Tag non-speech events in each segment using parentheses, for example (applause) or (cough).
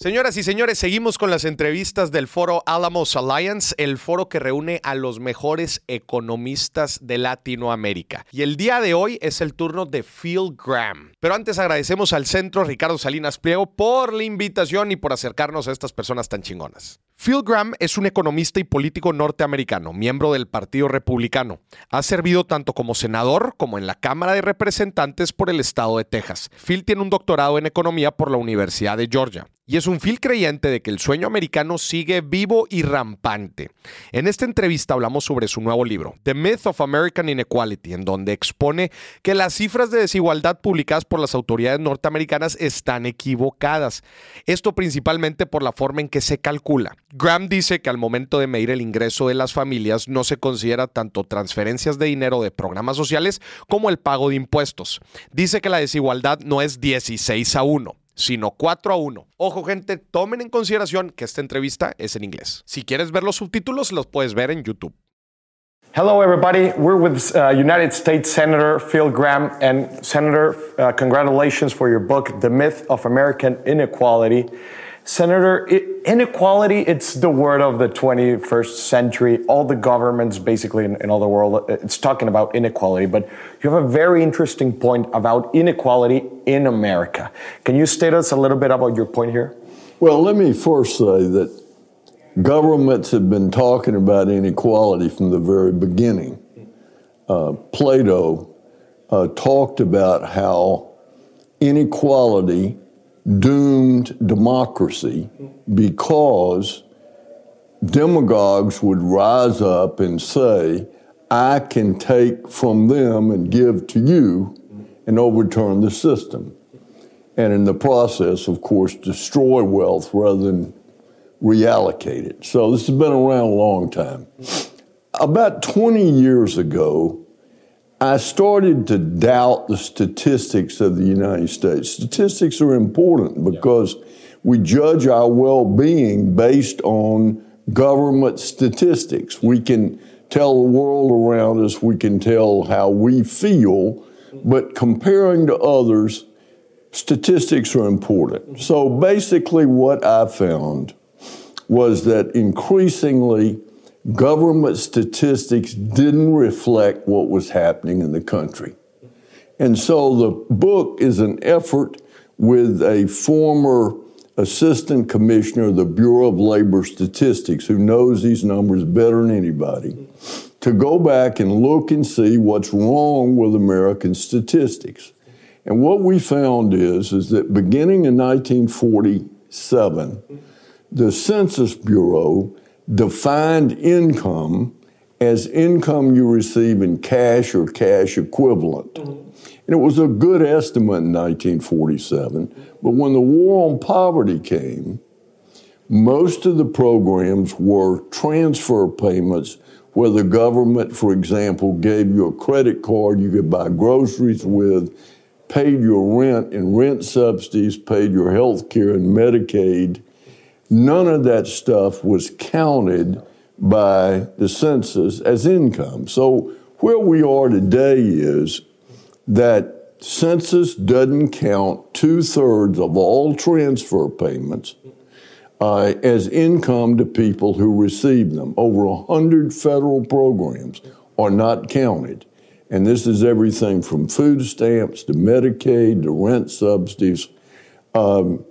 Señoras y señores, seguimos con las entrevistas del foro Alamos Alliance, el foro que reúne a los mejores economistas de Latinoamérica. Y el día de hoy es el turno de Phil Graham. Pero antes agradecemos al centro Ricardo Salinas Pliego por la invitación y por acercarnos a estas personas tan chingonas. Phil Graham es un economista y político norteamericano, miembro del Partido Republicano. Ha servido tanto como senador como en la Cámara de Representantes por el estado de Texas. Phil tiene un doctorado en economía por la Universidad de Georgia y es un fiel creyente de que el sueño americano sigue vivo y rampante. En esta entrevista hablamos sobre su nuevo libro, The Myth of American Inequality, en donde expone que las cifras de desigualdad publicadas por las autoridades norteamericanas están equivocadas. Esto principalmente por la forma en que se calcula. Graham dice que al momento de medir el ingreso de las familias no se considera tanto transferencias de dinero de programas sociales como el pago de impuestos. Dice que la desigualdad no es 16 a 1 sino 4 a 1. Ojo gente, tomen en consideración que esta entrevista es en inglés. Si quieres ver los subtítulos, los puedes ver en YouTube. Hello, everybody. We're with uh, United States Senator Phil Graham. And, Senator, uh, congratulations for your book, The Myth of American Inequality. Senator, inequality, it's the word of the 21st century. All the governments, basically, in, in all the world, it's talking about inequality. But you have a very interesting point about inequality in America. Can you state us a little bit about your point here? Well, let me first say that governments have been talking about inequality from the very beginning. Uh, Plato uh, talked about how inequality doomed democracy because demagogues would rise up and say, I can take from them and give to you and overturn the system. And in the process, of course, destroy wealth rather than reallocate it. So this has been around a long time. About 20 years ago, I started to doubt the statistics of the United States. Statistics are important because we judge our well being based on government statistics. We can tell the world around us, we can tell how we feel, but comparing to others, statistics are important. So basically, what I found was that increasingly, government statistics didn't reflect what was happening in the country. And so the book is an effort with a former assistant commissioner of the Bureau of Labor Statistics who knows these numbers better than anybody to go back and look and see what's wrong with American statistics. And what we found is, is that beginning in 1947, the Census Bureau defined income as income you receive in cash or cash equivalent. And it was a good estimate in 1947. But when the war on poverty came, most of the programs were transfer payments where the government, for example, gave you a credit card you could buy groceries with, paid your rent and rent subsidies, paid your health care and Medicaid, None of that stuff was counted by the census as income. So where we are today is that census doesn't count two thirds of all transfer payments uh, as income to people who receive them. Over a hundred federal programs are not counted. And this is everything from food stamps to Medicaid to rent subsidies. Um,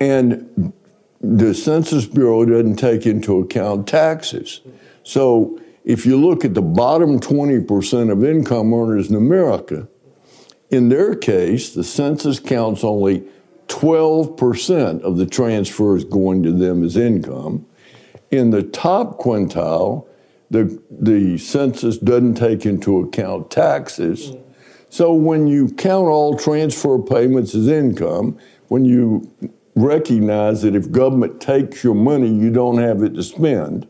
and the Census Bureau doesn't take into account taxes. So if you look at the bottom 20% of income earners in America, in their case, the census counts only 12% of the transfers going to them as income. In the top quintile, the, the census doesn't take into account taxes. So when you count all transfer payments as income, when you recognize that if government takes your money, you don't have it to spend.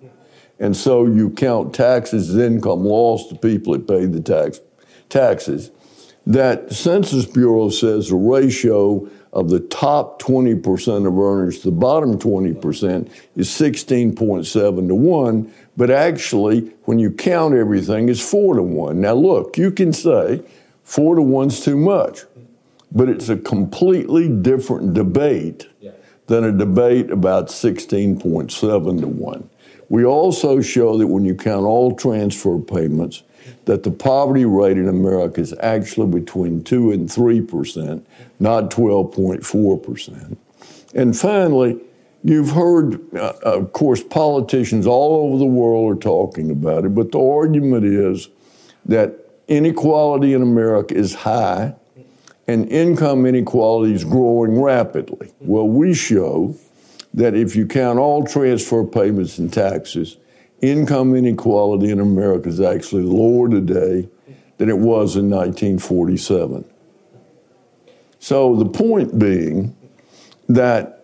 And so you count taxes as income lost to people that pay the tax, taxes. That Census Bureau says the ratio of the top 20% of earners to the bottom 20% is 16.7 to 1, but actually, when you count everything, it's 4 to 1. Now, look, you can say 4 to 1's too much, but it's a completely different debate than a debate about 16.7 to 1. We also show that when you count all transfer payments, that the poverty rate in America is actually between 2 and 3 percent, not 12.4 percent. And finally, you've heard, uh, of course, politicians all over the world are talking about it, but the argument is that inequality in America is high and income inequality is growing rapidly. Well, we show that if you count all transfer payments and taxes, income inequality in America is actually lower today than it was in 1947. So the point being that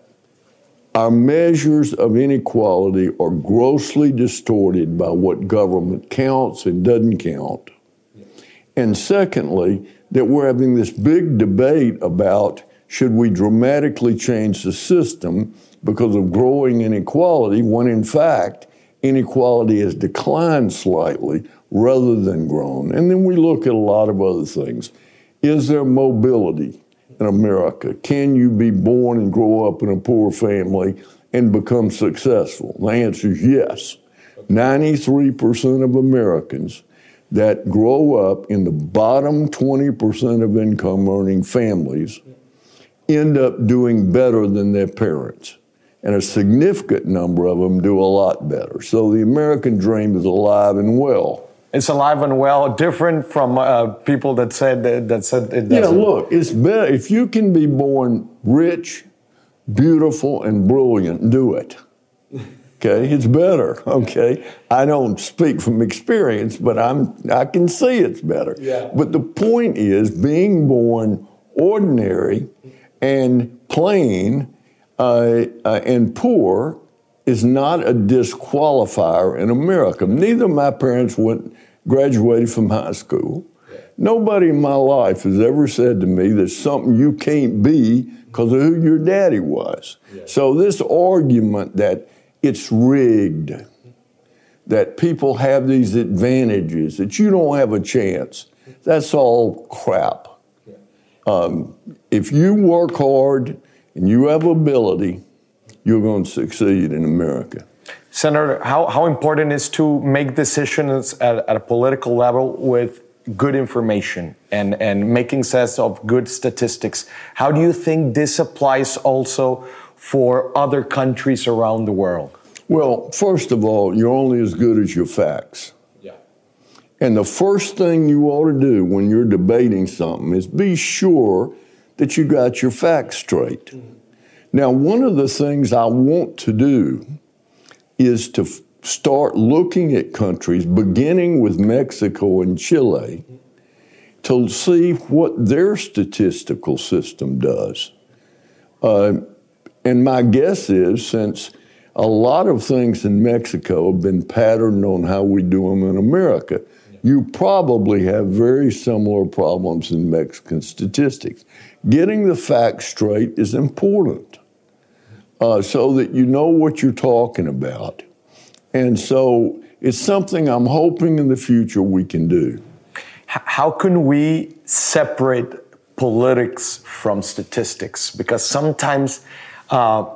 our measures of inequality are grossly distorted by what government counts and doesn't count. And secondly, that we're having this big debate about should we dramatically change the system because of growing inequality, when in fact, inequality has declined slightly rather than grown. And then we look at a lot of other things. Is there mobility in America? Can you be born and grow up in a poor family and become successful? The answer is yes. 93% of Americans that grow up in the bottom 20% of income earning families end up doing better than their parents and a significant number of them do a lot better. So the American dream is alive and well. It's alive and well, different from uh, people that said that, that said it doesn't. Yeah, look, it's better if you can be born rich, beautiful, and brilliant. Do it. (laughs) Okay, it's better. Okay, I don't speak from experience, but I'm I can see it's better. Yeah. But the point is, being born ordinary and plain uh, uh, and poor is not a disqualifier in America. Neither of my parents went graduated from high school. Nobody in my life has ever said to me there's something you can't be because of who your daddy was. So this argument that it's rigged, that people have these advantages, that you don't have a chance, that's all crap. Um, if you work hard and you have ability, you're going to succeed in America. Senator, how, how important is to make decisions at, at a political level with good information and, and making sense of good statistics? How do you think this applies also for other countries around the world? Well, first of all, you're only as good as your facts. Yeah. And the first thing you ought to do when you're debating something is be sure that you got your facts straight. Mm-hmm. Now, one of the things I want to do is to f- start looking at countries, beginning with Mexico and Chile, to see what their statistical system does. Uh, and my guess is since a lot of things in Mexico have been patterned on how we do them in America, you probably have very similar problems in Mexican statistics. Getting the facts straight is important uh, so that you know what you're talking about. And so it's something I'm hoping in the future we can do. How can we separate politics from statistics? Because sometimes uh,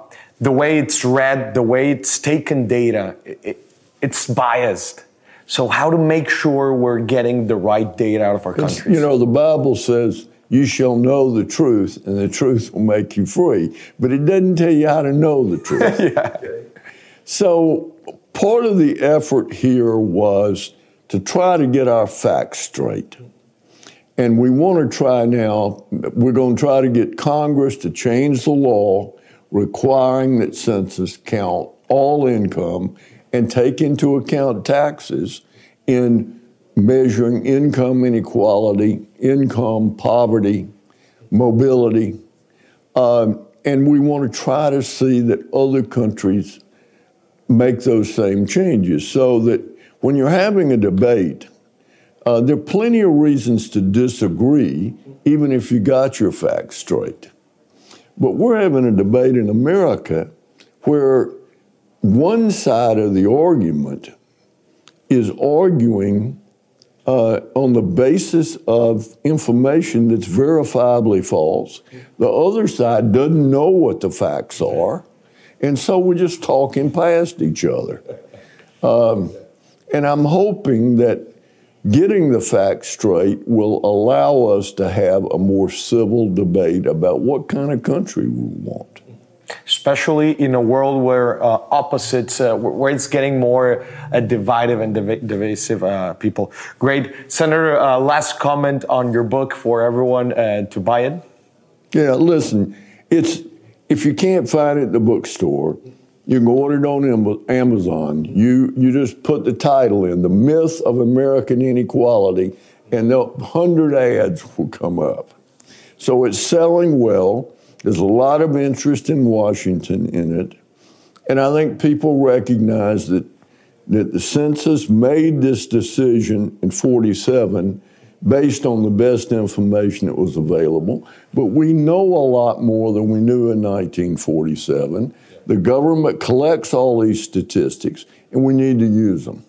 the way it's read, the way it's taken data, it, it's biased. So, how to make sure we're getting the right data out of our countries? You know, the Bible says, you shall know the truth, and the truth will make you free. But it doesn't tell you how to know the (laughs) truth. yeah. So, part of the effort here was to try to get our facts straight. And we want to try now, we're going to try to get Congress to change the law requiring that census count all income and take into account taxes in measuring income inequality, income poverty, mobility. Um, and we want to try to see that other countries make those same changes so that when you're having a debate, uh, there are plenty of reasons to disagree, even if you got your facts straight. But we're having a debate in America where one side of the argument is arguing uh, on the basis of information that's verifiably false. The other side doesn't know what the facts are, and so we're just talking past each other. Um, and I'm hoping that getting the facts straight will allow us to have a more civil debate about what kind of country we want especially in a world where uh, opposites, uh, where it's getting more uh, divided and div divisive uh, people. Great. Senator, uh, last comment on your book for everyone uh, to buy it? Yeah, listen, it's if you can't find it at the bookstore, you can order it on Amazon. You, you just put the title in, The Myth of American Inequality, and a hundred ads will come up. So it's selling well. There's a lot of interest in Washington in it. And I think people recognize that, that the census made this decision in 47 based on the best information that was available. But we know a lot more than we knew in 1947. The government collects all these statistics, and we need to use them.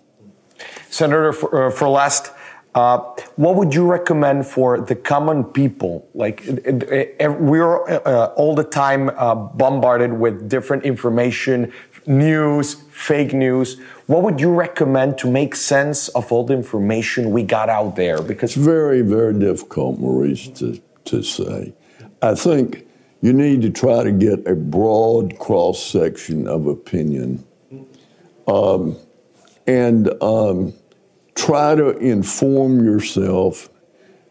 Senator, for, uh, for last, uh, what would you recommend for the common people? Like we're uh, all the time uh, bombarded with different information, news, fake news. What would you recommend to make sense of all the information we got out there? Because it's very, very difficult, Moris, to, to say. I think you need to try to get a broad cross section of opinion. Um, and um, try to inform yourself.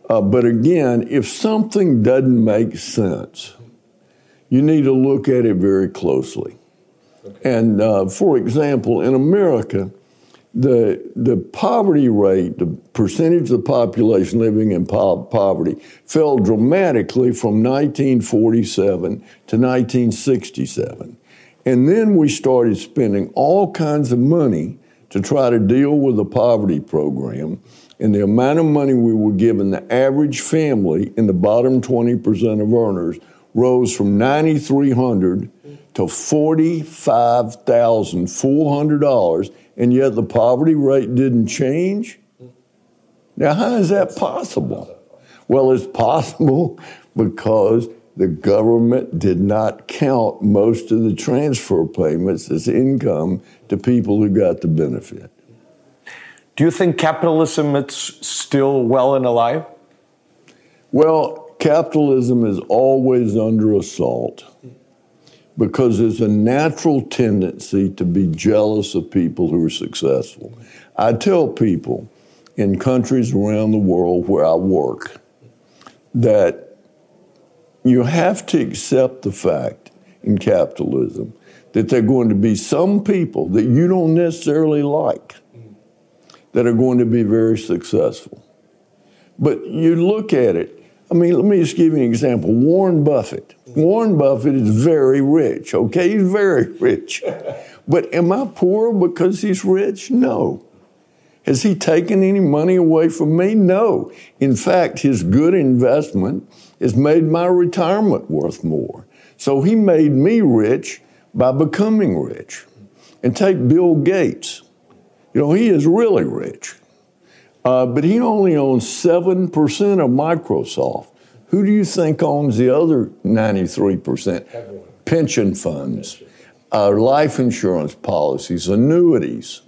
Uh, but again, if something doesn't make sense, you need to look at it very closely. Okay. And uh, for example, in America, the, the poverty rate, the percentage of the population living in po- poverty, fell dramatically from 1947 to 1967. And then we started spending all kinds of money to try to deal with the poverty program. And the amount of money we were giving the average family in the bottom 20% of earners rose from 9,300 to $45,400, and yet the poverty rate didn't change? Now, how is that possible? Well, it's possible (laughs) because the government did not count most of the transfer payments as income to people who got the benefit. Do you think capitalism is still well and alive? Well, capitalism is always under assault because there's a natural tendency to be jealous of people who are successful. I tell people in countries around the world where I work that you have to accept the fact in capitalism that there are going to be some people that you don't necessarily like that are going to be very successful. But you look at it, I mean, let me just give you an example. Warren Buffett. Warren Buffett is very rich, okay? He's very rich. (laughs) But am I poor because he's rich? No. Has he taken any money away from me? No. In fact, his good investment has made my retirement worth more. So he made me rich by becoming rich. And take Bill Gates. You know, he is really rich. Uh, but he only owns 7% of Microsoft. Who do you think owns the other 93%? Pension funds, uh, life insurance policies, annuities.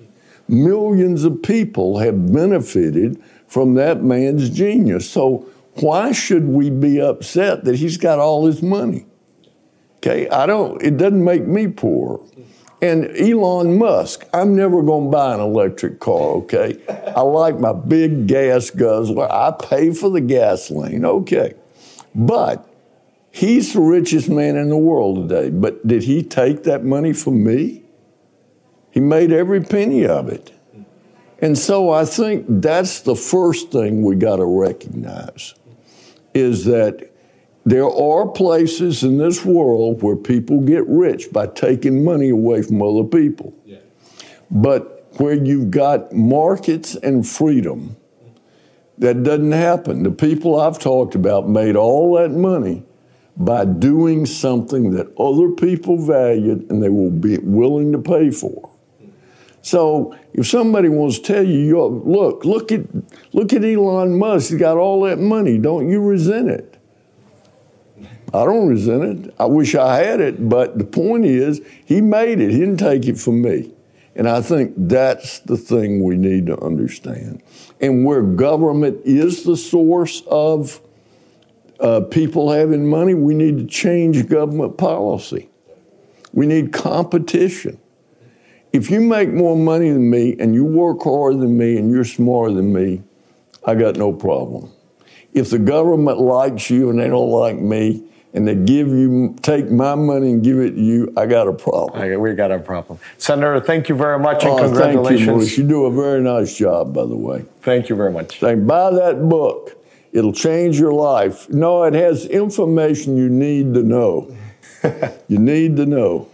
Millions of people have benefited from that man's genius. So why should we be upset that he's got all his money? Okay, I don't, it doesn't make me poor. And Elon Musk, I'm never going to buy an electric car, okay? I like my big gas guzzler. I pay for the gasoline, okay. But he's the richest man in the world today. But did he take that money from me? He made every penny of it. And so I think that's the first thing we got to recognize is that there are places in this world where people get rich by taking money away from other people. Yeah. But where you've got markets and freedom, that doesn't happen. The people I've talked about made all that money by doing something that other people valued and they will be willing to pay for. So if somebody wants to tell you, look, look at look at Elon Musk, he's got all that money. Don't you resent it? I don't resent it. I wish I had it, but the point is, he made it. He didn't take it from me. And I think that's the thing we need to understand. And where government is the source of uh, people having money, we need to change government policy. We need competition. If you make more money than me and you work harder than me and you're smarter than me, I got no problem. If the government likes you and they don't like me, and they give you take my money and give it to you, I got a problem. Okay, we got a problem. Senator, thank you very much and oh, congratulations. Thank you, You do a very nice job, by the way. Thank you very much. Thank, buy that book. It'll change your life. No, it has information you need to know. (laughs) you need to know.